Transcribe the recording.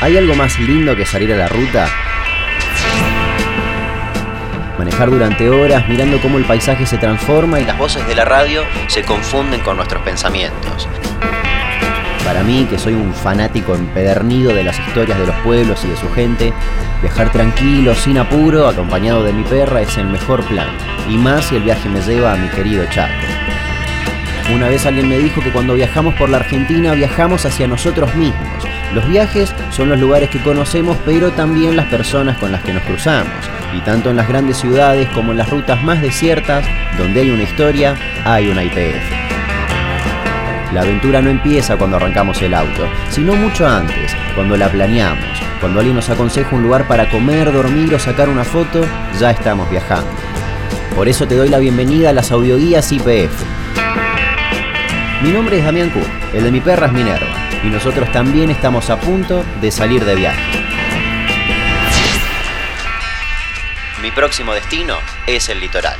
¿Hay algo más lindo que salir a la ruta? Manejar durante horas mirando cómo el paisaje se transforma y las voces de la radio se confunden con nuestros pensamientos. Para mí, que soy un fanático empedernido de las historias de los pueblos y de su gente, viajar tranquilo, sin apuro, acompañado de mi perra es el mejor plan. Y más si el viaje me lleva a mi querido Chaco. Una vez alguien me dijo que cuando viajamos por la Argentina viajamos hacia nosotros mismos. Los viajes son los lugares que conocemos, pero también las personas con las que nos cruzamos. Y tanto en las grandes ciudades como en las rutas más desiertas, donde hay una historia, hay una IPF. La aventura no empieza cuando arrancamos el auto, sino mucho antes, cuando la planeamos. Cuando alguien nos aconseja un lugar para comer, dormir o sacar una foto, ya estamos viajando. Por eso te doy la bienvenida a las audioguías IPF. Mi nombre es Damián Cook, el de mi perra es Minerva, y nosotros también estamos a punto de salir de viaje. Mi próximo destino es el litoral.